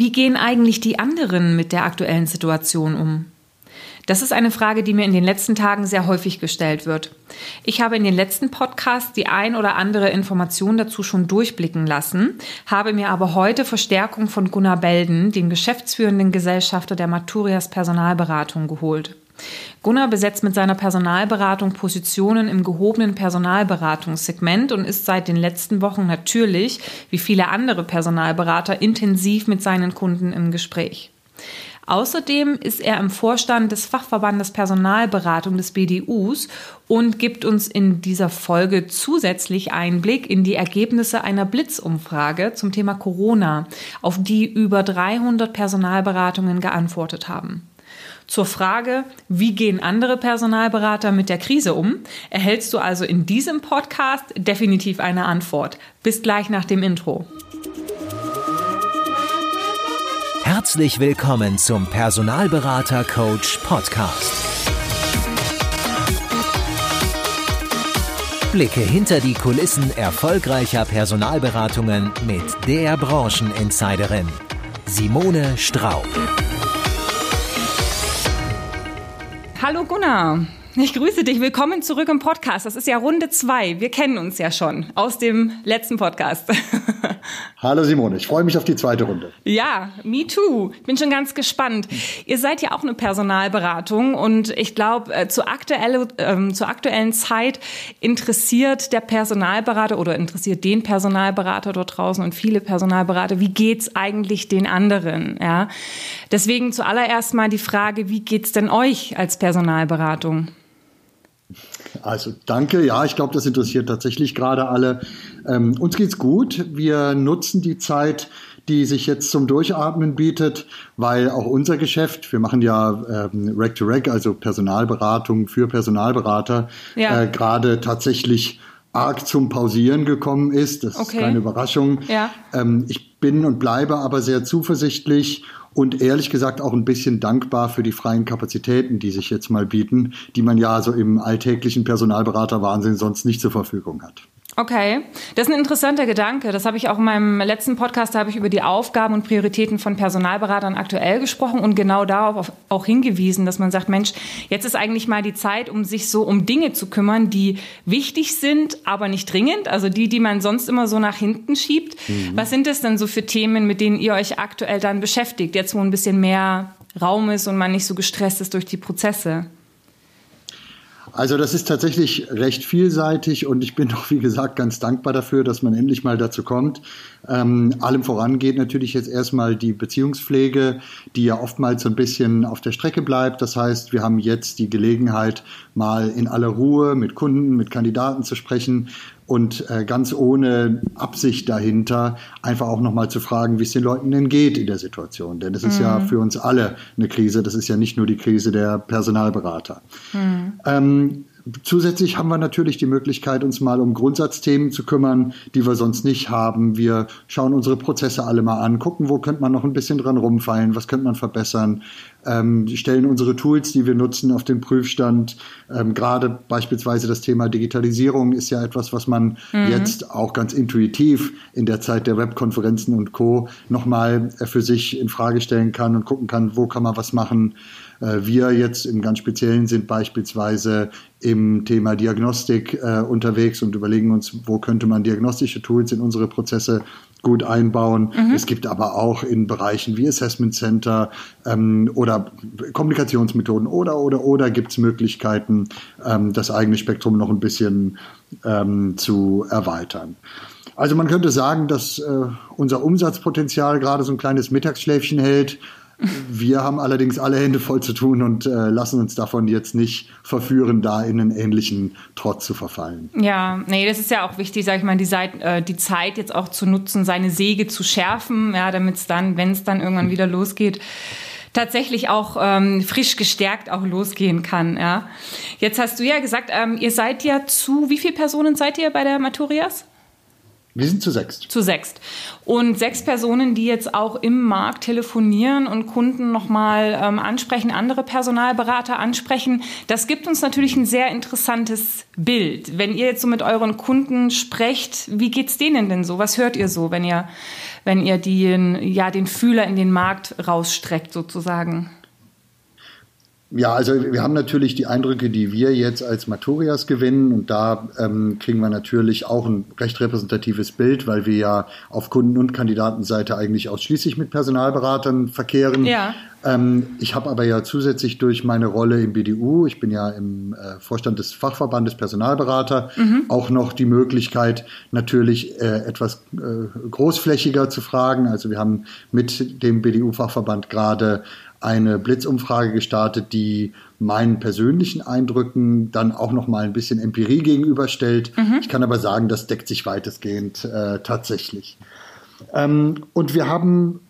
Wie gehen eigentlich die anderen mit der aktuellen Situation um? Das ist eine Frage, die mir in den letzten Tagen sehr häufig gestellt wird. Ich habe in den letzten Podcasts die ein oder andere Information dazu schon durchblicken lassen, habe mir aber heute Verstärkung von Gunnar Belden, dem geschäftsführenden Gesellschafter der Maturias Personalberatung, geholt. Gunnar besetzt mit seiner Personalberatung Positionen im gehobenen Personalberatungssegment und ist seit den letzten Wochen natürlich, wie viele andere Personalberater, intensiv mit seinen Kunden im Gespräch. Außerdem ist er im Vorstand des Fachverbandes Personalberatung des BDUs und gibt uns in dieser Folge zusätzlich Einblick in die Ergebnisse einer Blitzumfrage zum Thema Corona, auf die über 300 Personalberatungen geantwortet haben. Zur Frage, wie gehen andere Personalberater mit der Krise um, erhältst du also in diesem Podcast definitiv eine Antwort. Bis gleich nach dem Intro. Herzlich willkommen zum Personalberater Coach Podcast. Blicke hinter die Kulissen erfolgreicher Personalberatungen mit der Brancheninsiderin Simone Straub. Hallo Gunnar. Ich grüße dich. Willkommen zurück im Podcast. Das ist ja Runde zwei. Wir kennen uns ja schon aus dem letzten Podcast. Hallo Simone, ich freue mich auf die zweite Runde. Ja, me too. Bin schon ganz gespannt. Ihr seid ja auch eine Personalberatung und ich glaube, äh, zur, aktuelle, ähm, zur aktuellen Zeit interessiert der Personalberater oder interessiert den Personalberater dort draußen und viele Personalberater, wie geht's eigentlich den anderen? Ja? Deswegen zuallererst mal die Frage, wie geht's denn euch als Personalberatung? Also danke, ja, ich glaube, das interessiert tatsächlich gerade alle. Ähm, uns geht's gut. Wir nutzen die Zeit, die sich jetzt zum Durchatmen bietet, weil auch unser Geschäft, wir machen ja ähm, Rack to Rack, also Personalberatung für Personalberater, ja. äh, gerade tatsächlich arg zum Pausieren gekommen ist. Das okay. ist keine Überraschung. Ja. Ähm, ich bin und bleibe aber sehr zuversichtlich und ehrlich gesagt auch ein bisschen dankbar für die freien Kapazitäten, die sich jetzt mal bieten, die man ja so im alltäglichen Personalberaterwahnsinn sonst nicht zur Verfügung hat. Okay, das ist ein interessanter Gedanke. Das habe ich auch in meinem letzten Podcast, da habe ich über die Aufgaben und Prioritäten von Personalberatern aktuell gesprochen und genau darauf auch hingewiesen, dass man sagt, Mensch, jetzt ist eigentlich mal die Zeit, um sich so um Dinge zu kümmern, die wichtig sind, aber nicht dringend, also die, die man sonst immer so nach hinten schiebt. Mhm. Was sind das denn so für Themen, mit denen ihr euch aktuell dann beschäftigt, jetzt wo ein bisschen mehr Raum ist und man nicht so gestresst ist durch die Prozesse? Also das ist tatsächlich recht vielseitig und ich bin doch, wie gesagt, ganz dankbar dafür, dass man endlich mal dazu kommt. Ähm, allem voran geht natürlich jetzt erstmal die Beziehungspflege, die ja oftmals so ein bisschen auf der Strecke bleibt. Das heißt, wir haben jetzt die Gelegenheit, mal in aller Ruhe mit Kunden, mit Kandidaten zu sprechen und äh, ganz ohne Absicht dahinter einfach auch nochmal zu fragen, wie es den Leuten denn geht in der Situation. Denn es ist mhm. ja für uns alle eine Krise. Das ist ja nicht nur die Krise der Personalberater. Mhm. Ähm, Zusätzlich haben wir natürlich die Möglichkeit, uns mal um Grundsatzthemen zu kümmern, die wir sonst nicht haben. Wir schauen unsere Prozesse alle mal an, gucken, wo könnte man noch ein bisschen dran rumfallen, was könnte man verbessern, ähm, stellen unsere Tools, die wir nutzen, auf den Prüfstand. Ähm, Gerade beispielsweise das Thema Digitalisierung ist ja etwas, was man mhm. jetzt auch ganz intuitiv in der Zeit der Webkonferenzen und Co. nochmal für sich in Frage stellen kann und gucken kann, wo kann man was machen. Äh, wir jetzt im ganz Speziellen sind beispielsweise im Thema Diagnostik äh, unterwegs und überlegen uns, wo könnte man diagnostische Tools in unsere Prozesse gut einbauen. Mhm. Es gibt aber auch in Bereichen wie Assessment Center ähm, oder Kommunikationsmethoden oder oder oder gibt es Möglichkeiten, ähm, das eigene Spektrum noch ein bisschen ähm, zu erweitern. Also man könnte sagen, dass äh, unser Umsatzpotenzial gerade so ein kleines Mittagsschläfchen hält. Wir haben allerdings alle Hände voll zu tun und äh, lassen uns davon jetzt nicht verführen, da in einen ähnlichen Trotz zu verfallen. Ja, nee, das ist ja auch wichtig, sag ich mal, die, Zeit, äh, die Zeit jetzt auch zu nutzen, seine Säge zu schärfen, ja, damit es dann, wenn es dann irgendwann wieder losgeht, tatsächlich auch ähm, frisch gestärkt auch losgehen kann. Ja. Jetzt hast du ja gesagt, ähm, ihr seid ja zu, wie viele Personen seid ihr bei der Maturias? Wir sind zu sechst. Zu sechst. Und sechs Personen, die jetzt auch im Markt telefonieren und Kunden nochmal ähm, ansprechen, andere Personalberater ansprechen. Das gibt uns natürlich ein sehr interessantes Bild. Wenn ihr jetzt so mit euren Kunden sprecht, wie geht's denen denn so? Was hört ihr so, wenn ihr, wenn ihr den, ja, den Fühler in den Markt rausstreckt sozusagen? Ja, also wir haben natürlich die Eindrücke, die wir jetzt als Maturias gewinnen und da ähm, kriegen wir natürlich auch ein recht repräsentatives Bild, weil wir ja auf Kunden- und Kandidatenseite eigentlich ausschließlich mit Personalberatern verkehren. Ja. Ähm, ich habe aber ja zusätzlich durch meine Rolle im BDU, ich bin ja im äh, Vorstand des Fachverbandes Personalberater, mhm. auch noch die Möglichkeit, natürlich äh, etwas äh, großflächiger zu fragen. Also wir haben mit dem BDU-Fachverband gerade eine Blitzumfrage gestartet, die meinen persönlichen Eindrücken dann auch noch mal ein bisschen Empirie gegenüberstellt. Mhm. Ich kann aber sagen, das deckt sich weitestgehend äh, tatsächlich. Ähm, und wir haben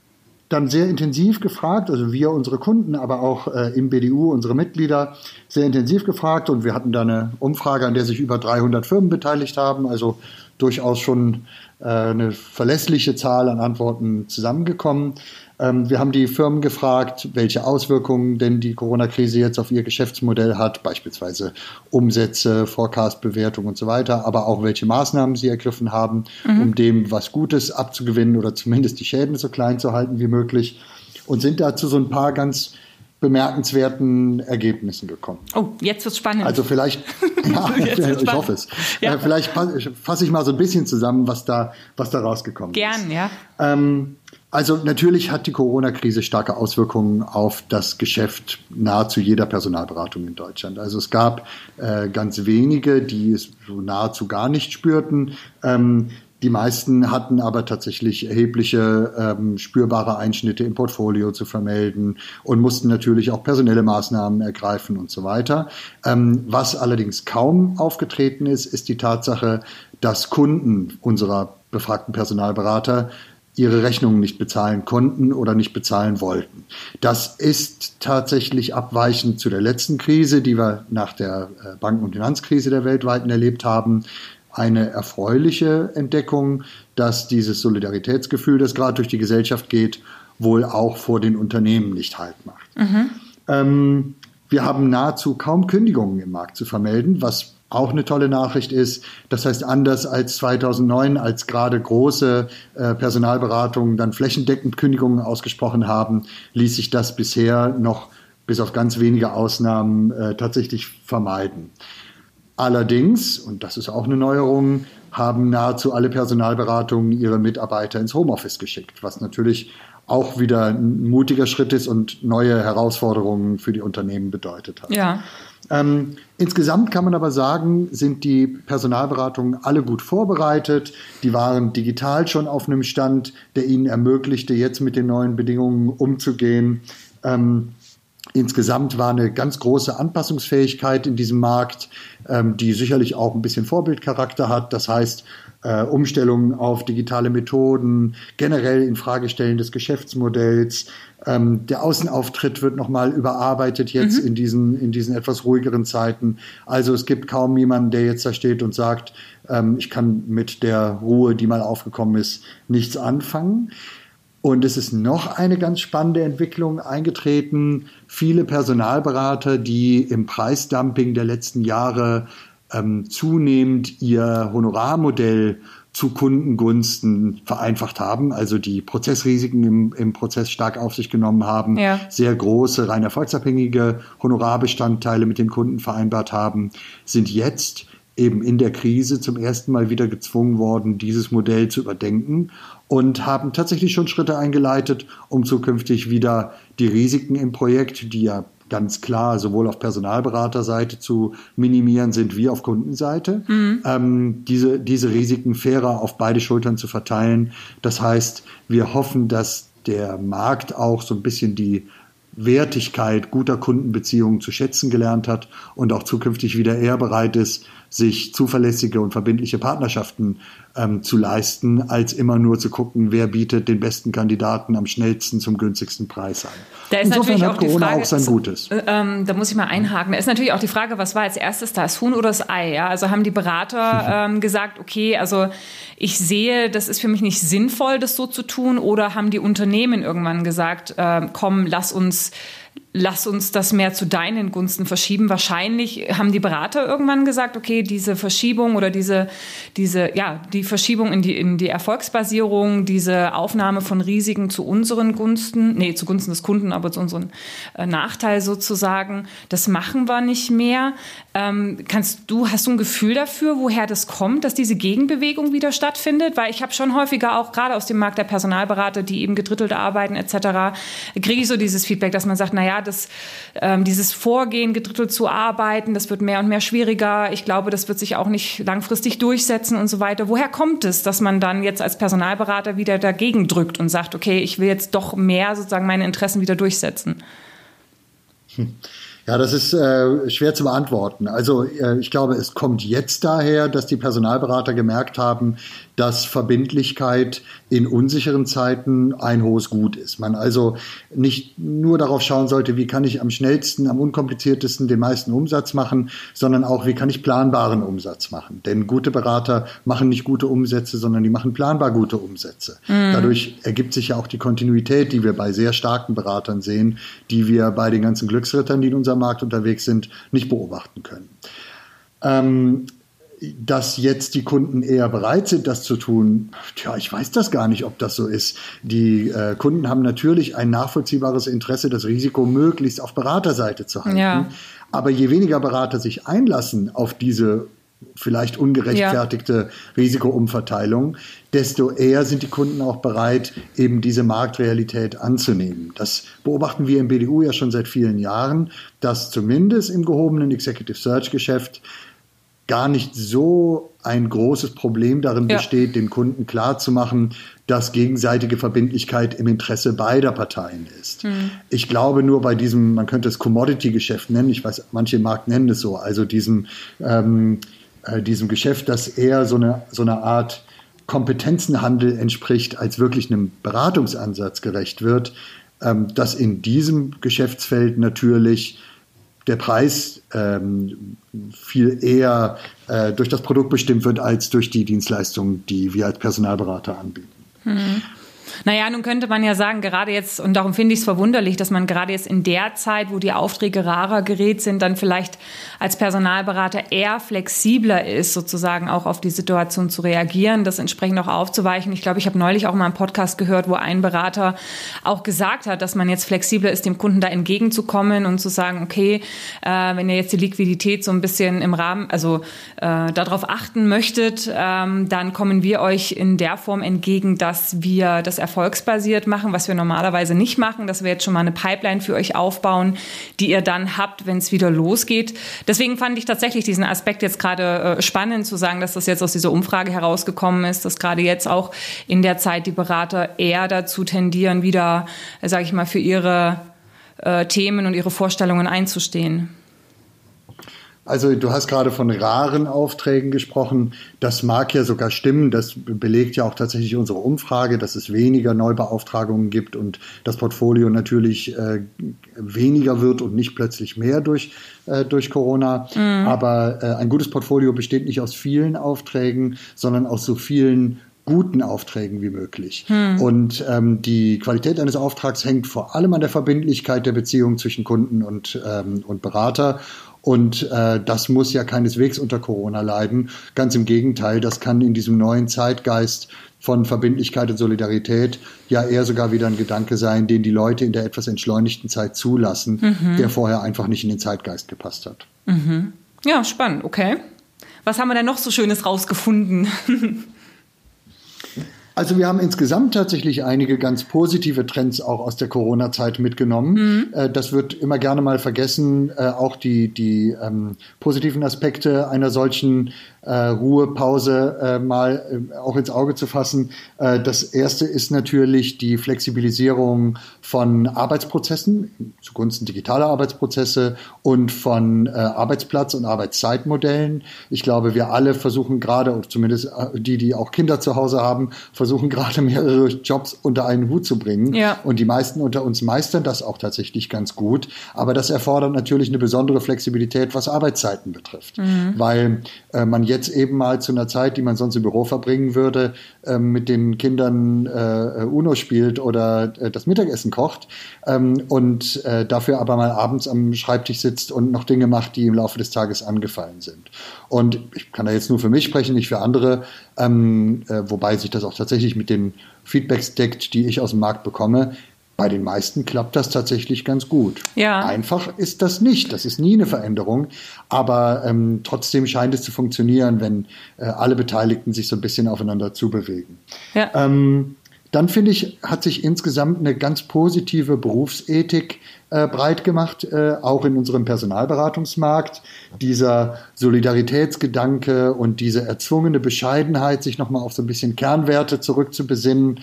dann sehr intensiv gefragt, also wir, unsere Kunden, aber auch äh, im BDU, unsere Mitglieder, sehr intensiv gefragt und wir hatten da eine Umfrage, an der sich über 300 Firmen beteiligt haben, also durchaus schon äh, eine verlässliche Zahl an Antworten zusammengekommen. Ähm, wir haben die Firmen gefragt, welche Auswirkungen denn die Corona-Krise jetzt auf ihr Geschäftsmodell hat, beispielsweise Umsätze, Forecast-Bewertung und so weiter, aber auch welche Maßnahmen sie ergriffen haben, mhm. um dem was Gutes abzugewinnen oder zumindest die Schäden so klein zu halten wie möglich und sind dazu so ein paar ganz bemerkenswerten Ergebnissen gekommen. Oh, jetzt wird's spannend. Also vielleicht, ja, ich hoffe es. Ja. Äh, vielleicht fasse ich mal so ein bisschen zusammen, was da, was da rausgekommen Gern, ist. Gern, ja. Ähm, also natürlich hat die Corona-Krise starke Auswirkungen auf das Geschäft nahezu jeder Personalberatung in Deutschland. Also es gab äh, ganz wenige, die es so nahezu gar nicht spürten. Ähm, die meisten hatten aber tatsächlich erhebliche ähm, spürbare Einschnitte im Portfolio zu vermelden und mussten natürlich auch personelle Maßnahmen ergreifen und so weiter. Ähm, was allerdings kaum aufgetreten ist, ist die Tatsache, dass Kunden unserer befragten Personalberater ihre Rechnungen nicht bezahlen konnten oder nicht bezahlen wollten. Das ist tatsächlich abweichend zu der letzten Krise, die wir nach der äh, Banken- und Finanzkrise der weltweiten erlebt haben. Eine erfreuliche Entdeckung, dass dieses Solidaritätsgefühl, das gerade durch die Gesellschaft geht, wohl auch vor den Unternehmen nicht halt macht. Mhm. Ähm, wir haben nahezu kaum Kündigungen im Markt zu vermelden, was auch eine tolle Nachricht ist. Das heißt, anders als 2009, als gerade große äh, Personalberatungen dann flächendeckend Kündigungen ausgesprochen haben, ließ sich das bisher noch bis auf ganz wenige Ausnahmen äh, tatsächlich vermeiden. Allerdings, und das ist auch eine Neuerung, haben nahezu alle Personalberatungen ihre Mitarbeiter ins Homeoffice geschickt, was natürlich auch wieder ein mutiger Schritt ist und neue Herausforderungen für die Unternehmen bedeutet hat. Ja. Ähm, insgesamt kann man aber sagen, sind die Personalberatungen alle gut vorbereitet. Die waren digital schon auf einem Stand, der ihnen ermöglichte, jetzt mit den neuen Bedingungen umzugehen. Ähm, Insgesamt war eine ganz große Anpassungsfähigkeit in diesem Markt, ähm, die sicherlich auch ein bisschen Vorbildcharakter hat. Das heißt, äh, Umstellungen auf digitale Methoden, generell in Fragestellen des Geschäftsmodells. Ähm, der Außenauftritt wird nochmal überarbeitet jetzt mhm. in, diesen, in diesen etwas ruhigeren Zeiten. Also es gibt kaum jemanden, der jetzt da steht und sagt, ähm, ich kann mit der Ruhe, die mal aufgekommen ist, nichts anfangen. Und es ist noch eine ganz spannende Entwicklung eingetreten. Viele Personalberater, die im Preisdumping der letzten Jahre ähm, zunehmend ihr Honorarmodell zu Kundengunsten vereinfacht haben, also die Prozessrisiken im, im Prozess stark auf sich genommen haben, ja. sehr große, rein erfolgsabhängige Honorarbestandteile mit den Kunden vereinbart haben, sind jetzt eben in der Krise zum ersten Mal wieder gezwungen worden, dieses Modell zu überdenken und haben tatsächlich schon Schritte eingeleitet, um zukünftig wieder die Risiken im Projekt, die ja ganz klar sowohl auf Personalberaterseite zu minimieren sind wie auf Kundenseite, mhm. ähm, diese, diese Risiken fairer auf beide Schultern zu verteilen. Das heißt, wir hoffen, dass der Markt auch so ein bisschen die Wertigkeit guter Kundenbeziehungen zu schätzen gelernt hat und auch zukünftig wieder eher bereit ist, sich zuverlässige und verbindliche Partnerschaften ähm, zu leisten, als immer nur zu gucken, wer bietet den besten Kandidaten am schnellsten zum günstigsten Preis an. Da ist Insofern natürlich auch Corona die Frage, auch sein Gutes. Äh, ähm, da muss ich mal einhaken. Da ist natürlich auch die Frage, was war als erstes da, das Huhn oder das Ei? Ja? Also haben die Berater ähm, gesagt, okay, also ich sehe, das ist für mich nicht sinnvoll, das so zu tun, oder haben die Unternehmen irgendwann gesagt, äh, komm, lass uns lass uns das mehr zu deinen Gunsten verschieben. Wahrscheinlich haben die Berater irgendwann gesagt, okay, diese Verschiebung oder diese, diese, ja, die Verschiebung in die, in die Erfolgsbasierung, diese Aufnahme von Risiken zu unseren Gunsten, nee, zugunsten des Kunden, aber zu unserem äh, Nachteil sozusagen, das machen wir nicht mehr. Ähm, kannst du, hast du ein Gefühl dafür, woher das kommt, dass diese Gegenbewegung wieder stattfindet? Weil ich habe schon häufiger auch gerade aus dem Markt der Personalberater, die eben gedrittelt arbeiten etc., kriege ich so dieses Feedback, dass man sagt, naja, das, ähm, dieses Vorgehen, gedrittelt zu arbeiten, das wird mehr und mehr schwieriger. Ich glaube, das wird sich auch nicht langfristig durchsetzen und so weiter. Woher kommt es, dass man dann jetzt als Personalberater wieder dagegen drückt und sagt, okay, ich will jetzt doch mehr sozusagen meine Interessen wieder durchsetzen? Hm. Ja, das ist äh, schwer zu beantworten. Also äh, ich glaube, es kommt jetzt daher, dass die Personalberater gemerkt haben, dass Verbindlichkeit in unsicheren Zeiten ein hohes Gut ist. Man also nicht nur darauf schauen sollte, wie kann ich am schnellsten, am unkompliziertesten den meisten Umsatz machen, sondern auch, wie kann ich planbaren Umsatz machen. Denn gute Berater machen nicht gute Umsätze, sondern die machen planbar gute Umsätze. Mhm. Dadurch ergibt sich ja auch die Kontinuität, die wir bei sehr starken Beratern sehen, die wir bei den ganzen Glücksrittern, die in unserem Markt unterwegs sind, nicht beobachten können. Ähm, dass jetzt die Kunden eher bereit sind, das zu tun, tja, ich weiß das gar nicht, ob das so ist. Die äh, Kunden haben natürlich ein nachvollziehbares Interesse, das Risiko möglichst auf Beraterseite zu halten. Ja. Aber je weniger Berater sich einlassen auf diese vielleicht ungerechtfertigte ja. Risikoumverteilung, desto eher sind die Kunden auch bereit, eben diese Marktrealität anzunehmen. Das beobachten wir im BDU ja schon seit vielen Jahren, dass zumindest im gehobenen Executive Search Geschäft gar nicht so ein großes Problem darin ja. besteht, den Kunden klarzumachen, dass gegenseitige Verbindlichkeit im Interesse beider Parteien ist. Mhm. Ich glaube nur bei diesem, man könnte es Commodity-Geschäft nennen, ich weiß, manche im Markt nennen es so, also diesem, ähm, äh, diesem Geschäft, das eher so eine, so eine Art Kompetenzenhandel entspricht, als wirklich einem Beratungsansatz gerecht wird, ähm, dass in diesem Geschäftsfeld natürlich der Preis ähm, viel eher äh, durch das Produkt bestimmt wird als durch die Dienstleistungen, die wir als Personalberater anbieten. Mhm. Naja, nun könnte man ja sagen, gerade jetzt, und darum finde ich es verwunderlich, dass man gerade jetzt in der Zeit, wo die Aufträge rarer gerät sind, dann vielleicht als Personalberater eher flexibler ist, sozusagen auch auf die Situation zu reagieren, das entsprechend auch aufzuweichen. Ich glaube, ich habe neulich auch mal einen Podcast gehört, wo ein Berater auch gesagt hat, dass man jetzt flexibler ist, dem Kunden da entgegenzukommen und zu sagen, okay, äh, wenn ihr jetzt die Liquidität so ein bisschen im Rahmen, also äh, darauf achten möchtet, ähm, dann kommen wir euch in der Form entgegen, dass wir das erfolgsbasiert machen, was wir normalerweise nicht machen, dass wir jetzt schon mal eine Pipeline für euch aufbauen, die ihr dann habt, wenn es wieder losgeht. Deswegen fand ich tatsächlich diesen Aspekt jetzt gerade äh, spannend zu sagen, dass das jetzt aus dieser Umfrage herausgekommen ist, dass gerade jetzt auch in der Zeit die Berater eher dazu tendieren, wieder, äh, sage ich mal, für ihre äh, Themen und ihre Vorstellungen einzustehen. Also du hast gerade von raren Aufträgen gesprochen. Das mag ja sogar stimmen. Das belegt ja auch tatsächlich unsere Umfrage, dass es weniger Neubeauftragungen gibt und das Portfolio natürlich äh, weniger wird und nicht plötzlich mehr durch, äh, durch Corona. Mhm. Aber äh, ein gutes Portfolio besteht nicht aus vielen Aufträgen, sondern aus so vielen guten Aufträgen wie möglich. Hm. Und ähm, die Qualität eines Auftrags hängt vor allem an der Verbindlichkeit der Beziehung zwischen Kunden und, ähm, und Berater. Und äh, das muss ja keineswegs unter Corona leiden. Ganz im Gegenteil, das kann in diesem neuen Zeitgeist von Verbindlichkeit und Solidarität ja eher sogar wieder ein Gedanke sein, den die Leute in der etwas entschleunigten Zeit zulassen, mhm. der vorher einfach nicht in den Zeitgeist gepasst hat. Mhm. Ja, spannend, okay. Was haben wir denn noch so Schönes rausgefunden? Also wir haben insgesamt tatsächlich einige ganz positive Trends auch aus der Corona-Zeit mitgenommen. Mhm. Äh, das wird immer gerne mal vergessen, äh, auch die, die ähm, positiven Aspekte einer solchen Ruhepause äh, mal äh, auch ins Auge zu fassen. Äh, das erste ist natürlich die Flexibilisierung von Arbeitsprozessen zugunsten digitaler Arbeitsprozesse und von äh, Arbeitsplatz- und Arbeitszeitmodellen. Ich glaube, wir alle versuchen gerade, oder zumindest äh, die, die auch Kinder zu Hause haben, versuchen gerade mehrere Jobs unter einen Hut zu bringen. Ja. Und die meisten unter uns meistern das auch tatsächlich ganz gut. Aber das erfordert natürlich eine besondere Flexibilität, was Arbeitszeiten betrifft. Mhm. Weil äh, man jetzt eben mal zu einer Zeit, die man sonst im Büro verbringen würde, äh, mit den Kindern äh, Uno spielt oder äh, das Mittagessen kocht ähm, und äh, dafür aber mal abends am Schreibtisch sitzt und noch Dinge macht, die im Laufe des Tages angefallen sind. Und ich kann da jetzt nur für mich sprechen, nicht für andere, ähm, äh, wobei sich das auch tatsächlich mit den Feedbacks deckt, die ich aus dem Markt bekomme. Bei den meisten klappt das tatsächlich ganz gut. Ja. Einfach ist das nicht. Das ist nie eine Veränderung. Aber ähm, trotzdem scheint es zu funktionieren, wenn äh, alle Beteiligten sich so ein bisschen aufeinander zubewegen. Ja. Ähm, dann finde ich, hat sich insgesamt eine ganz positive Berufsethik äh, breit gemacht, äh, auch in unserem Personalberatungsmarkt. Dieser Solidaritätsgedanke und diese erzwungene Bescheidenheit, sich nochmal auf so ein bisschen Kernwerte zurückzubesinnen,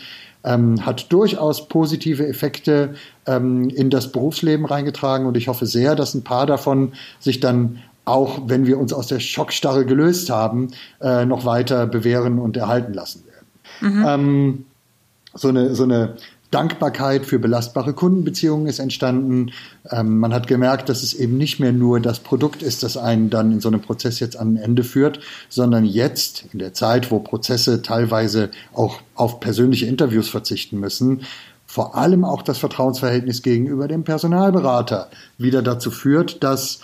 ähm, hat durchaus positive Effekte ähm, in das Berufsleben reingetragen und ich hoffe sehr, dass ein paar davon sich dann auch, wenn wir uns aus der Schockstarre gelöst haben, äh, noch weiter bewähren und erhalten lassen werden. Mhm. Ähm, so eine, so eine Dankbarkeit für belastbare Kundenbeziehungen ist entstanden. Ähm, man hat gemerkt, dass es eben nicht mehr nur das Produkt ist, das einen dann in so einem Prozess jetzt an ein Ende führt, sondern jetzt in der Zeit, wo Prozesse teilweise auch auf persönliche Interviews verzichten müssen, vor allem auch das Vertrauensverhältnis gegenüber dem Personalberater wieder dazu führt, dass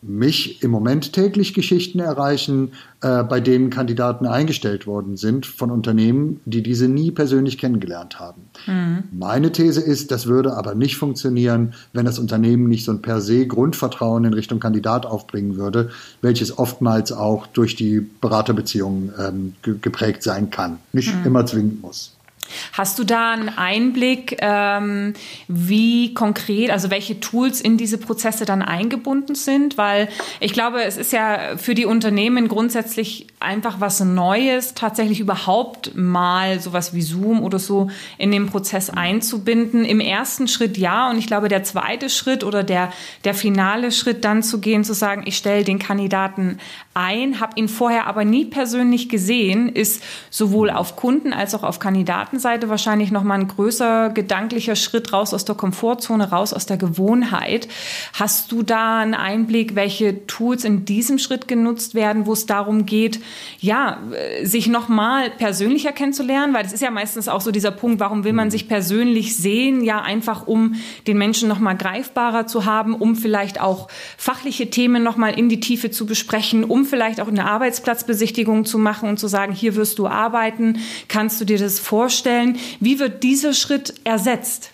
mich im Moment täglich Geschichten erreichen, äh, bei denen Kandidaten eingestellt worden sind von Unternehmen, die diese nie persönlich kennengelernt haben. Mhm. Meine These ist, das würde aber nicht funktionieren, wenn das Unternehmen nicht so ein per se Grundvertrauen in Richtung Kandidat aufbringen würde, welches oftmals auch durch die Beraterbeziehungen ähm, geprägt sein kann, nicht mhm. immer zwingend muss. Hast du da einen Einblick, ähm, wie konkret, also welche Tools in diese Prozesse dann eingebunden sind? Weil ich glaube, es ist ja für die Unternehmen grundsätzlich einfach was Neues, tatsächlich überhaupt mal sowas wie Zoom oder so in den Prozess einzubinden. Im ersten Schritt ja, und ich glaube, der zweite Schritt oder der, der finale Schritt dann zu gehen, zu sagen, ich stelle den Kandidaten ein, habe ihn vorher aber nie persönlich gesehen, ist sowohl auf Kunden als auch auf Kandidatenseite wahrscheinlich nochmal ein größer gedanklicher Schritt raus aus der Komfortzone, raus aus der Gewohnheit. Hast du da einen Einblick, welche Tools in diesem Schritt genutzt werden, wo es darum geht, ja, sich nochmal persönlicher kennenzulernen? Weil das ist ja meistens auch so dieser Punkt, warum will man sich persönlich sehen? Ja, einfach um den Menschen nochmal greifbarer zu haben, um vielleicht auch fachliche Themen nochmal in die Tiefe zu besprechen, um vielleicht auch eine Arbeitsplatzbesichtigung zu machen und zu sagen, hier wirst du arbeiten, kannst du dir das vorstellen? Wie wird dieser Schritt ersetzt?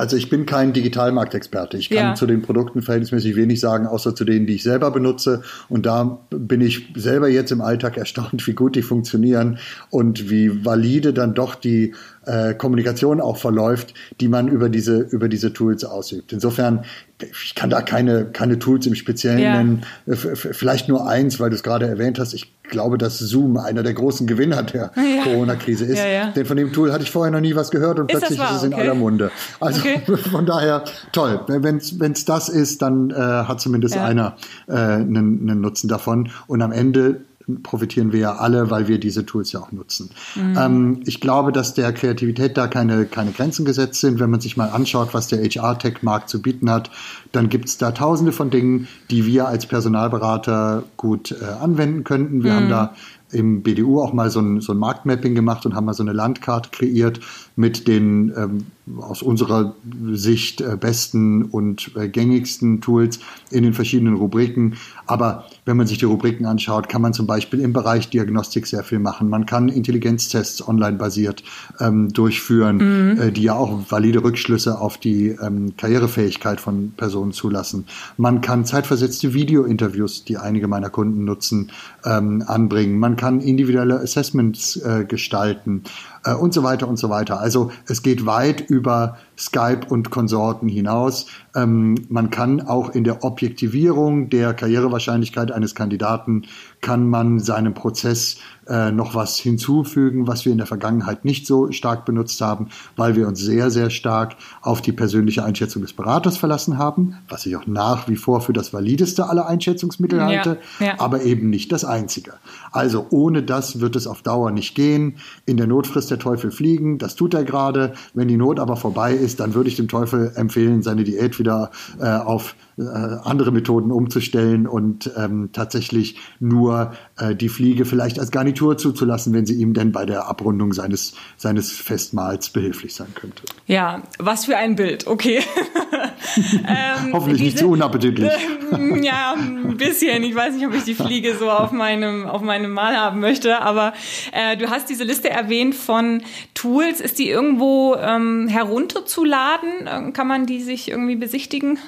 Also ich bin kein Digitalmarktexperte. Ich kann ja. zu den Produkten verhältnismäßig wenig sagen, außer zu denen, die ich selber benutze. Und da bin ich selber jetzt im Alltag erstaunt, wie gut die funktionieren und wie valide dann doch die äh, Kommunikation auch verläuft, die man über diese, über diese Tools ausübt. Insofern, ich kann da keine, keine Tools im Speziellen ja. nennen. Vielleicht nur eins, weil du es gerade erwähnt hast. Ich glaube, dass Zoom einer der großen Gewinner der ja. Corona-Krise ist. Ja, Denn von dem Tool hatte ich vorher noch nie was gehört und ist plötzlich ist es in aller Munde. Also okay. von daher toll. Wenn es das ist, dann äh, hat zumindest einer äh, einen, einen Nutzen davon. Und am Ende profitieren wir ja alle, weil wir diese Tools ja auch nutzen. Mhm. Ähm, ich glaube, dass der Kreativität da keine, keine Grenzen gesetzt sind. Wenn man sich mal anschaut, was der HR-Tech-Markt zu bieten hat, dann gibt es da tausende von Dingen, die wir als Personalberater gut äh, anwenden könnten. Wir mhm. haben da im BDU auch mal so ein, so ein Marktmapping gemacht und haben mal so eine Landkarte kreiert mit den ähm, aus unserer Sicht äh, besten und äh, gängigsten Tools in den verschiedenen Rubriken. Aber wenn man sich die Rubriken anschaut, kann man zum Beispiel im Bereich Diagnostik sehr viel machen. Man kann Intelligenztests online basiert ähm, durchführen, mhm. äh, die ja auch valide Rückschlüsse auf die ähm, Karrierefähigkeit von Personen zulassen. Man kann zeitversetzte Videointerviews, die einige meiner Kunden nutzen, ähm, anbringen. Man kann individuelle Assessments äh, gestalten äh, und so weiter und so weiter. Also es geht weit über Skype und Konsorten hinaus. Ähm, man kann auch in der Objektivierung der Karrierewahrscheinlichkeit eines Kandidaten kann man seinem Prozess äh, noch was hinzufügen, was wir in der Vergangenheit nicht so stark benutzt haben, weil wir uns sehr, sehr stark auf die persönliche Einschätzung des Beraters verlassen haben, was ich auch nach wie vor für das valideste aller Einschätzungsmittel ja, halte, ja. aber eben nicht das einzige. Also ohne das wird es auf Dauer nicht gehen. In der Notfrist der Teufel fliegen, das tut er gerade. Wenn die Not aber vorbei ist, dann würde ich dem Teufel empfehlen, seine Diät wieder äh, auf äh, andere Methoden umzustellen und ähm, tatsächlich nur äh, die Fliege vielleicht als Garnitur zuzulassen, wenn sie ihm denn bei der Abrundung seines, seines Festmahls behilflich sein könnte. Ja, was für ein Bild, okay. ähm, Hoffentlich nicht zu unappetitlich. Äh, ja, ein bisschen. Ich weiß nicht, ob ich die Fliege so auf meinem, auf meinem Mal haben möchte, aber äh, du hast diese Liste erwähnt von Tools. Ist die irgendwo ähm, herunterzuladen? Äh, kann man die sich irgendwie besichtigen?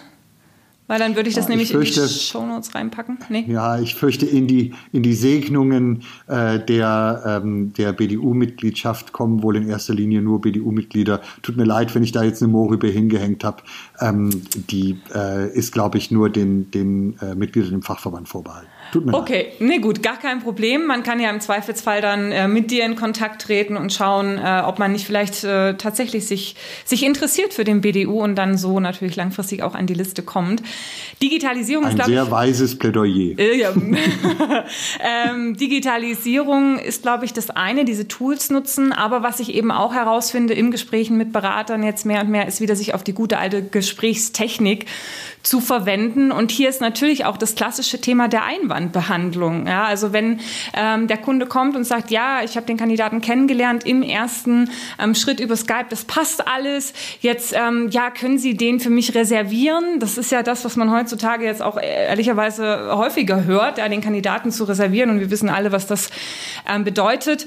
Weil dann würde ich das ja, nämlich ich fürchte, in die Shownotes reinpacken. Nee? Ja, ich fürchte, in die, in die Segnungen äh, der, ähm, der BDU-Mitgliedschaft kommen wohl in erster Linie nur BDU-Mitglieder. Tut mir leid, wenn ich da jetzt eine Mohrrübe hingehängt habe. Ähm, die äh, ist, glaube ich, nur den, den äh, Mitgliedern im Fachverband vorbehalten. Tut mir okay, leid. nee, gut, gar kein Problem. Man kann ja im Zweifelsfall dann äh, mit dir in Kontakt treten und schauen, äh, ob man nicht vielleicht äh, tatsächlich sich, sich interessiert für den BDU und dann so natürlich langfristig auch an die Liste kommt. Digitalisierung Ein ist, glaube ich. Ein sehr weises Plädoyer. Äh, ja. ähm, Digitalisierung ist, glaube ich, das eine, diese Tools nutzen. Aber was ich eben auch herausfinde im Gesprächen mit Beratern jetzt mehr und mehr, ist wieder sich auf die gute alte Gesprächstechnik zu verwenden. Und hier ist natürlich auch das klassische Thema der Einwandbehandlung. Ja, also wenn ähm, der Kunde kommt und sagt, ja, ich habe den Kandidaten kennengelernt im ersten ähm, Schritt über Skype, das passt alles. Jetzt, ähm, ja, können Sie den für mich reservieren? Das ist ja das, was man heutzutage jetzt auch ehrlicherweise häufiger hört, ja, den Kandidaten zu reservieren. Und wir wissen alle, was das ähm, bedeutet.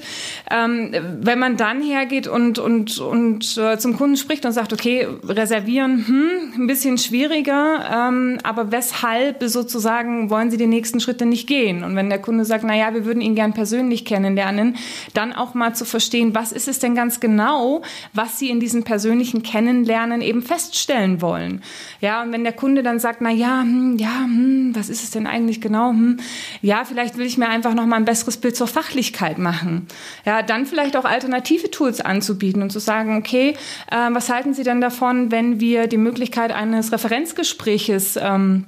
Ähm, wenn man dann hergeht und, und, und äh, zum Kunden spricht und sagt, okay, reservieren, hm, ein bisschen schwieriger ähm, aber weshalb sozusagen wollen Sie die nächsten Schritte nicht gehen? Und wenn der Kunde sagt, na ja, wir würden ihn gern persönlich kennenlernen, dann auch mal zu verstehen, was ist es denn ganz genau, was Sie in diesem persönlichen Kennenlernen eben feststellen wollen? Ja, und wenn der Kunde dann sagt, na ja, hm, ja, hm, was ist es denn eigentlich genau? Hm, ja, vielleicht will ich mir einfach noch mal ein besseres Bild zur Fachlichkeit machen. Ja, dann vielleicht auch alternative Tools anzubieten und zu sagen, okay, äh, was halten Sie denn davon, wenn wir die Möglichkeit eines Referenzgesprächs Gespräches ähm,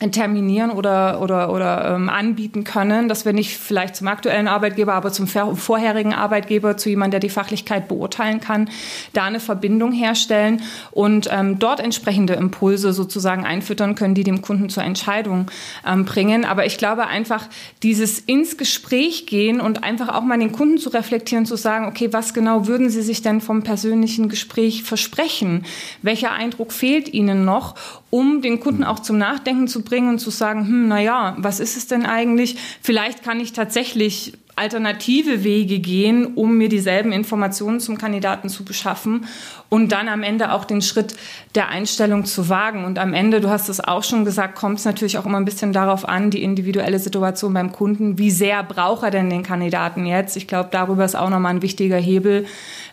terminieren oder, oder, oder ähm, anbieten können, dass wir nicht vielleicht zum aktuellen Arbeitgeber, aber zum vorherigen Arbeitgeber, zu jemandem, der die Fachlichkeit beurteilen kann, da eine Verbindung herstellen und ähm, dort entsprechende Impulse sozusagen einfüttern können, die dem Kunden zur Entscheidung ähm, bringen. Aber ich glaube einfach, dieses ins Gespräch gehen und einfach auch mal den Kunden zu reflektieren, zu sagen, okay, was genau würden Sie sich denn vom persönlichen Gespräch versprechen? Welcher Eindruck fehlt Ihnen noch, um den Kunden auch zum Nachdenken zu bringen und zu sagen, hm, na ja, was ist es denn eigentlich? Vielleicht kann ich tatsächlich alternative Wege gehen, um mir dieselben Informationen zum Kandidaten zu beschaffen und dann am Ende auch den Schritt der Einstellung zu wagen. Und am Ende, du hast es auch schon gesagt, kommt es natürlich auch immer ein bisschen darauf an, die individuelle Situation beim Kunden. Wie sehr braucht er denn den Kandidaten jetzt? Ich glaube, darüber ist auch nochmal ein wichtiger Hebel.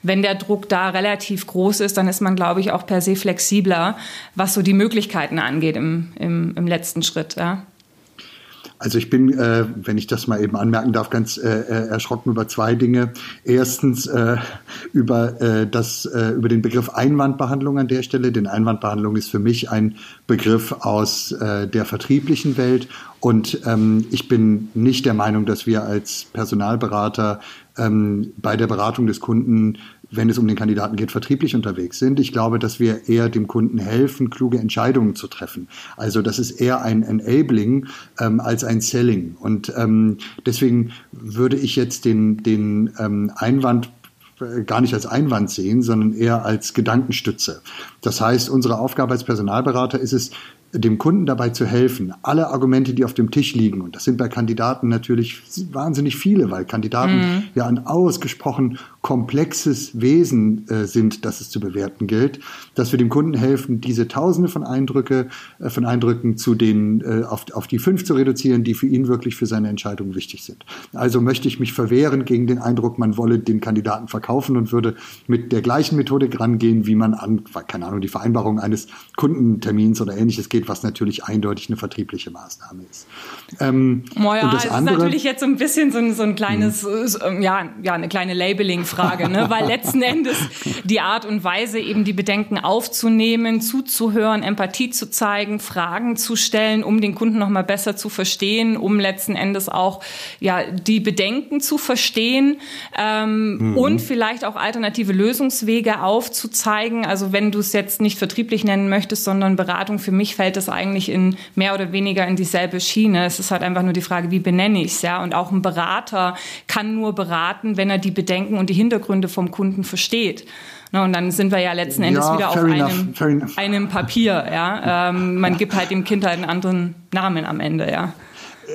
Wenn der Druck da relativ groß ist, dann ist man, glaube ich, auch per se flexibler, was so die Möglichkeiten angeht im, im, im letzten Schritt. Ja. Also ich bin, äh, wenn ich das mal eben anmerken darf, ganz äh, äh, erschrocken über zwei Dinge. Erstens äh, über äh, das äh, über den Begriff Einwandbehandlung an der Stelle. Denn Einwandbehandlung ist für mich ein Begriff aus der vertrieblichen Welt und ähm, ich bin nicht der Meinung, dass wir als Personalberater ähm, bei der Beratung des Kunden wenn es um den Kandidaten geht, vertrieblich unterwegs sind. Ich glaube, dass wir eher dem Kunden helfen, kluge Entscheidungen zu treffen. Also das ist eher ein Enabling ähm, als ein Selling. Und ähm, deswegen würde ich jetzt den, den ähm, Einwand äh, gar nicht als Einwand sehen, sondern eher als Gedankenstütze. Das heißt, unsere Aufgabe als Personalberater ist es, dem Kunden dabei zu helfen, alle Argumente, die auf dem Tisch liegen, und das sind bei Kandidaten natürlich wahnsinnig viele, weil Kandidaten mhm. ja ein ausgesprochen komplexes Wesen äh, sind, das es zu bewerten gilt, dass wir dem Kunden helfen, diese Tausende von Eindrücke, äh, von Eindrücken zu den äh, auf, auf die fünf zu reduzieren, die für ihn wirklich für seine Entscheidung wichtig sind. Also möchte ich mich verwehren gegen den Eindruck, man wolle den Kandidaten verkaufen und würde mit der gleichen Methodik rangehen, wie man an, keine Ahnung, die Vereinbarung eines Kundentermins oder ähnliches geht, was natürlich eindeutig eine vertriebliche Maßnahme ist. Ähm, Moja, und das, andere, ist natürlich jetzt so ein bisschen so ein, so ein kleines, hm. ja, ja, eine kleine Labeling-Frage, ne? weil letzten Endes die Art und Weise, eben die Bedenken aufzunehmen, zuzuhören, Empathie zu zeigen, Fragen zu stellen, um den Kunden nochmal besser zu verstehen, um letzten Endes auch ja, die Bedenken zu verstehen ähm, mhm. und vielleicht auch alternative Lösungswege aufzuzeigen. Also wenn du es jetzt nicht vertrieblich nennen möchtest, sondern Beratung, für mich fällt das eigentlich in mehr oder weniger in dieselbe Schiene. Es ist halt einfach nur die Frage, wie benenne ich es, ja? Und auch ein Berater kann nur beraten, wenn er die Bedenken und die Hintergründe vom Kunden versteht. und dann sind wir ja letzten Endes ja, wieder auf einem, einem Papier. Ja? Ähm, man gibt halt dem Kind halt einen anderen Namen am Ende. Ja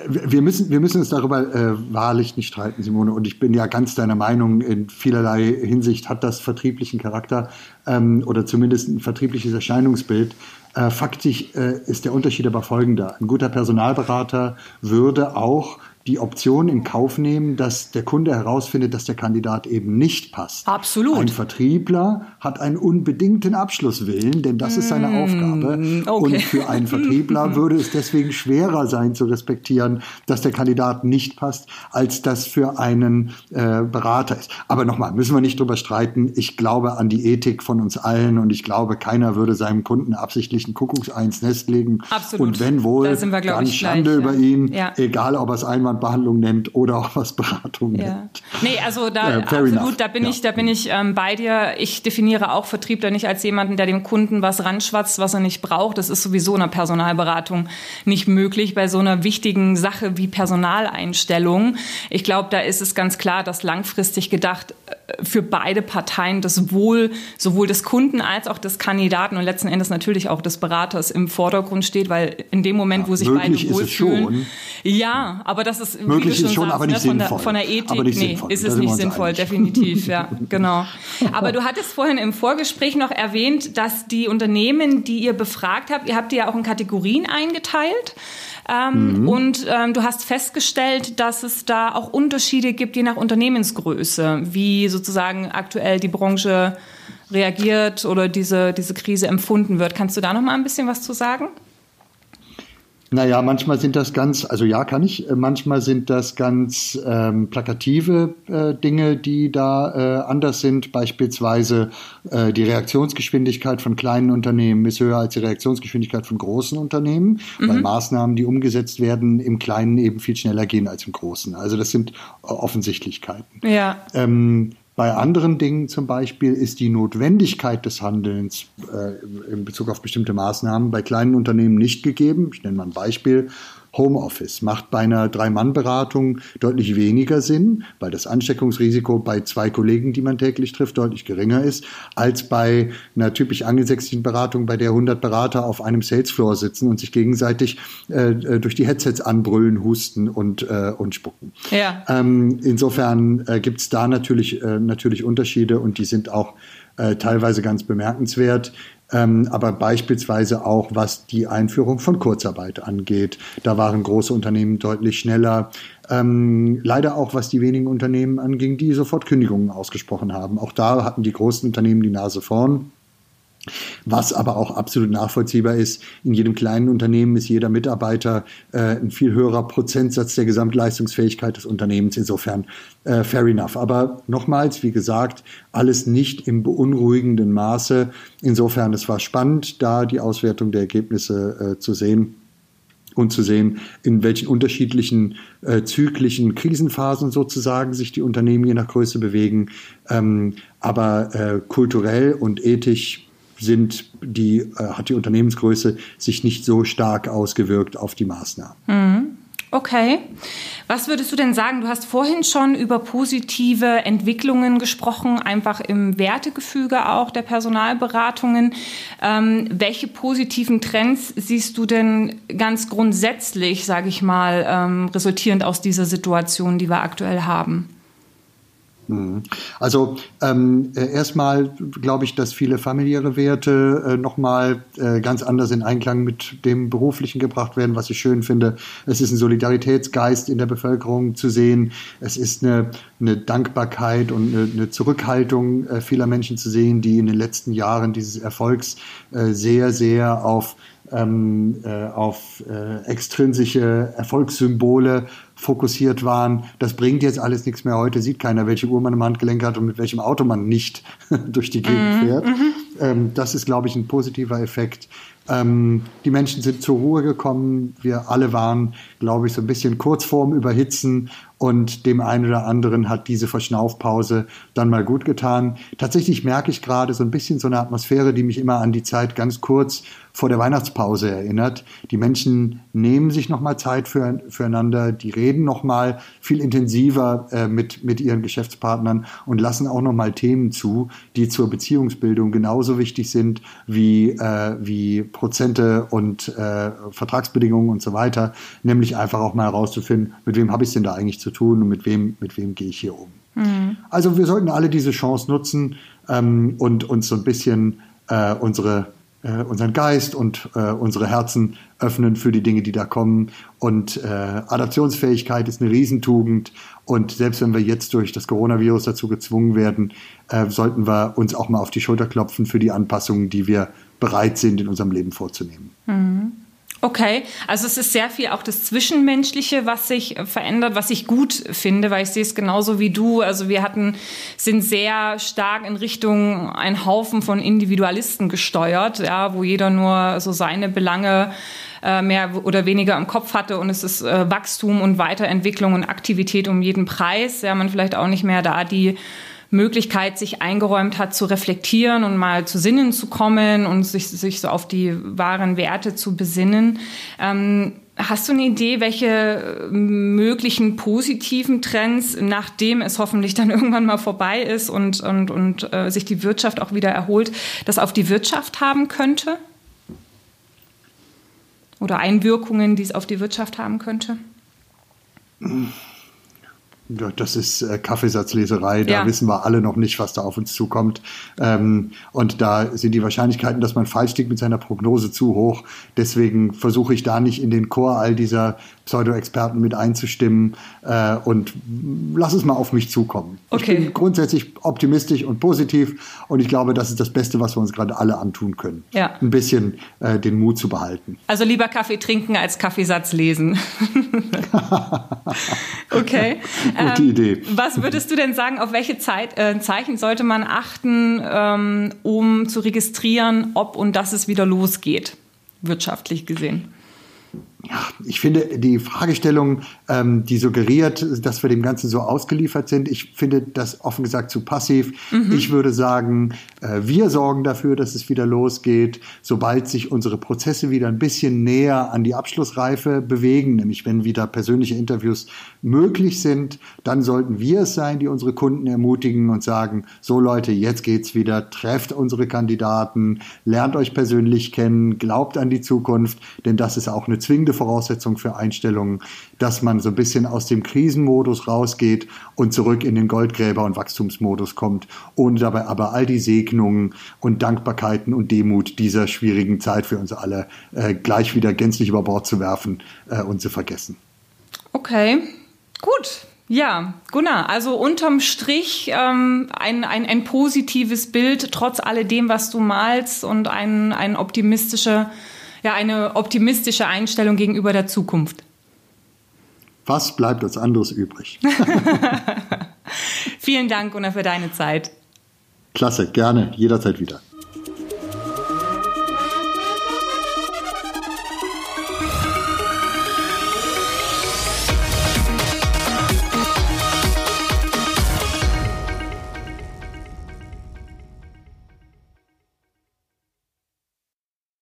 wir müssen, wir müssen uns darüber äh, wahrlich nicht streiten, Simone. Und ich bin ja ganz deiner Meinung, in vielerlei Hinsicht hat das vertrieblichen Charakter ähm, oder zumindest ein vertriebliches Erscheinungsbild. Äh, faktisch äh, ist der Unterschied aber folgender. Ein guter Personalberater würde auch die Option in Kauf nehmen, dass der Kunde herausfindet, dass der Kandidat eben nicht passt. Absolut. Ein Vertriebler hat einen unbedingten Abschlusswillen, denn das ist seine mm, Aufgabe. Okay. Und für einen Vertriebler würde es deswegen schwerer sein zu respektieren, dass der Kandidat nicht passt, als das für einen äh, Berater ist. Aber nochmal, müssen wir nicht drüber streiten. Ich glaube an die Ethik von uns allen und ich glaube, keiner würde seinem Kunden absichtlich ein Kuckucksei ins Nest legen. Absolut. Und wenn wohl, da wir, dann Schande gleich, über ja. ihn, ja. egal ob er es einmal Behandlung nennt oder auch was Beratung ja. nennt. Nee, also da äh, absolut, enough. da bin ja. ich, da bin ich ähm, bei dir. Ich definiere auch Vertriebler nicht als jemanden, der dem Kunden was ranschwatzt, was er nicht braucht. Das ist sowieso in einer Personalberatung nicht möglich bei so einer wichtigen Sache wie Personaleinstellung. Ich glaube, da ist es ganz klar, dass langfristig gedacht äh, für beide Parteien das Wohl sowohl des Kunden als auch des Kandidaten und letzten Endes natürlich auch des Beraters im Vordergrund steht, weil in dem Moment, wo sich beide wohlfühlen, ja, aber das ist möglich ist schon, sagst, aber nicht ne, sinnvoll. Von der, von der Ethik, aber nicht nee, sinnvoll. ist es nicht sinnvoll, definitiv, ja, genau. Aber du hattest vorhin im Vorgespräch noch erwähnt, dass die Unternehmen, die ihr befragt habt, ihr habt die ja auch in Kategorien eingeteilt. Ähm, mhm. Und ähm, du hast festgestellt, dass es da auch Unterschiede gibt, je nach Unternehmensgröße, wie sozusagen aktuell die Branche reagiert oder diese, diese Krise empfunden wird. Kannst du da noch mal ein bisschen was zu sagen? Naja, manchmal sind das ganz, also ja, kann ich, äh, manchmal sind das ganz ähm, plakative äh, Dinge, die da äh, anders sind. Beispielsweise äh, die Reaktionsgeschwindigkeit von kleinen Unternehmen ist höher als die Reaktionsgeschwindigkeit von großen Unternehmen, mhm. weil Maßnahmen, die umgesetzt werden, im Kleinen eben viel schneller gehen als im Großen. Also das sind Offensichtlichkeiten. Ja. Ähm, bei anderen Dingen zum Beispiel ist die Notwendigkeit des Handelns äh, in Bezug auf bestimmte Maßnahmen bei kleinen Unternehmen nicht gegeben. Ich nenne mal ein Beispiel. Homeoffice macht bei einer Drei-Mann-Beratung deutlich weniger Sinn, weil das Ansteckungsrisiko bei zwei Kollegen, die man täglich trifft, deutlich geringer ist, als bei einer typisch angesetzten Beratung, bei der 100 Berater auf einem Salesfloor sitzen und sich gegenseitig äh, äh, durch die Headsets anbrüllen, husten und, äh, und spucken. Ja. Ähm, insofern äh, gibt es da natürlich, äh, natürlich Unterschiede und die sind auch äh, teilweise ganz bemerkenswert ähm, aber beispielsweise auch was die Einführung von Kurzarbeit angeht. Da waren große Unternehmen deutlich schneller. Ähm, leider auch was die wenigen Unternehmen anging, die sofort Kündigungen ausgesprochen haben. Auch da hatten die großen Unternehmen die Nase vorn. Was aber auch absolut nachvollziehbar ist, in jedem kleinen Unternehmen ist jeder Mitarbeiter äh, ein viel höherer Prozentsatz der Gesamtleistungsfähigkeit des Unternehmens. Insofern äh, fair enough. Aber nochmals, wie gesagt, alles nicht im beunruhigenden Maße. Insofern, es war spannend, da die Auswertung der Ergebnisse äh, zu sehen und zu sehen, in welchen unterschiedlichen äh, zyklischen Krisenphasen sozusagen sich die Unternehmen je nach Größe bewegen. Ähm, aber äh, kulturell und ethisch sind die, äh, hat die Unternehmensgröße sich nicht so stark ausgewirkt auf die Maßnahmen. Mhm. Okay. Was würdest du denn sagen? Du hast vorhin schon über positive Entwicklungen gesprochen, einfach im Wertegefüge auch der Personalberatungen. Ähm, welche positiven Trends siehst du denn ganz grundsätzlich, sage ich mal, ähm, resultierend aus dieser Situation, die wir aktuell haben? Mhm. Also ähm, äh, erstmal glaube ich, dass viele familiäre Werte äh, nochmal äh, ganz anders in Einklang mit dem Beruflichen gebracht werden, was ich schön finde. Es ist ein Solidaritätsgeist in der Bevölkerung zu sehen. Es ist eine, eine Dankbarkeit und eine, eine Zurückhaltung äh, vieler Menschen zu sehen, die in den letzten Jahren dieses Erfolgs äh, sehr, sehr auf ähm, äh, auf äh, extrinsische Erfolgssymbole fokussiert waren. Das bringt jetzt alles nichts mehr. Heute sieht keiner, welche Uhr man im Handgelenk hat und mit welchem Auto man nicht durch die Gegend mhm. fährt. Mhm. Ähm, das ist, glaube ich, ein positiver Effekt. Ähm, die Menschen sind zur Ruhe gekommen. Wir alle waren, glaube ich, so ein bisschen kurz vorm Überhitzen und dem einen oder anderen hat diese Verschnaufpause dann mal gut getan. Tatsächlich merke ich gerade so ein bisschen so eine Atmosphäre, die mich immer an die Zeit ganz kurz vor der Weihnachtspause erinnert. Die Menschen nehmen sich nochmal Zeit für, füreinander, die reden nochmal viel intensiver äh, mit, mit ihren Geschäftspartnern und lassen auch nochmal Themen zu, die zur Beziehungsbildung genauso wichtig sind wie, äh, wie Prozente und äh, Vertragsbedingungen und so weiter. Nämlich einfach auch mal herauszufinden, mit wem habe ich es denn da eigentlich zu tun und mit wem, mit wem gehe ich hier um. Mhm. Also wir sollten alle diese Chance nutzen ähm, und uns so ein bisschen äh, unsere äh, unseren Geist und äh, unsere Herzen öffnen für die Dinge, die da kommen. Und äh, Adaptionsfähigkeit ist eine Riesentugend. Und selbst wenn wir jetzt durch das Coronavirus dazu gezwungen werden, äh, sollten wir uns auch mal auf die Schulter klopfen für die Anpassungen, die wir bereit sind, in unserem Leben vorzunehmen. Mhm. Okay, also es ist sehr viel auch das Zwischenmenschliche, was sich verändert, was ich gut finde, weil ich sehe es genauso wie du. Also wir hatten, sind sehr stark in Richtung ein Haufen von Individualisten gesteuert, ja, wo jeder nur so seine Belange äh, mehr oder weniger im Kopf hatte und es ist äh, Wachstum und Weiterentwicklung und Aktivität um jeden Preis. Ja, man vielleicht auch nicht mehr da die Möglichkeit sich eingeräumt hat, zu reflektieren und mal zu Sinnen zu kommen und sich, sich so auf die wahren Werte zu besinnen. Ähm, Hast du eine Idee, welche möglichen positiven Trends, nachdem es hoffentlich dann irgendwann mal vorbei ist und, und, und äh, sich die Wirtschaft auch wieder erholt, das auf die Wirtschaft haben könnte? Oder Einwirkungen, die es auf die Wirtschaft haben könnte? Das ist äh, Kaffeesatzleserei, da ja. wissen wir alle noch nicht, was da auf uns zukommt. Ähm, und da sind die Wahrscheinlichkeiten, dass man falsch liegt mit seiner Prognose zu hoch. Deswegen versuche ich da nicht in den Chor all dieser Pseudo-Experten mit einzustimmen äh, und lass es mal auf mich zukommen. Okay. Ich bin grundsätzlich optimistisch und positiv und ich glaube, das ist das Beste, was wir uns gerade alle antun können. Ja. Ein bisschen äh, den Mut zu behalten. Also lieber Kaffee trinken als Kaffeesatz lesen. okay. Gute ähm, Idee. Was würdest du denn sagen, auf welche Zeit, äh, Zeichen sollte man achten, ähm, um zu registrieren, ob und dass es wieder losgeht, wirtschaftlich gesehen? Ja, ich finde die Fragestellung, ähm, die suggeriert, dass wir dem Ganzen so ausgeliefert sind, ich finde das offen gesagt zu passiv. Mhm. Ich würde sagen, äh, wir sorgen dafür, dass es wieder losgeht, sobald sich unsere Prozesse wieder ein bisschen näher an die Abschlussreife bewegen, nämlich wenn wieder persönliche Interviews möglich sind, dann sollten wir es sein, die unsere Kunden ermutigen und sagen, so Leute, jetzt geht's wieder, trefft unsere Kandidaten, lernt euch persönlich kennen, glaubt an die Zukunft, denn das ist auch eine zwingende gute Voraussetzung für Einstellungen, dass man so ein bisschen aus dem Krisenmodus rausgeht und zurück in den Goldgräber- und Wachstumsmodus kommt, ohne dabei aber all die Segnungen und Dankbarkeiten und Demut dieser schwierigen Zeit für uns alle äh, gleich wieder gänzlich über Bord zu werfen äh, und zu vergessen. Okay, gut. Ja, Gunnar, also unterm Strich ähm, ein, ein, ein positives Bild, trotz alledem, was du malst und ein, ein optimistischer ja eine optimistische Einstellung gegenüber der Zukunft. Was bleibt uns anderes übrig? Vielen Dank, Gunnar, für deine Zeit. Klasse, gerne, jederzeit wieder.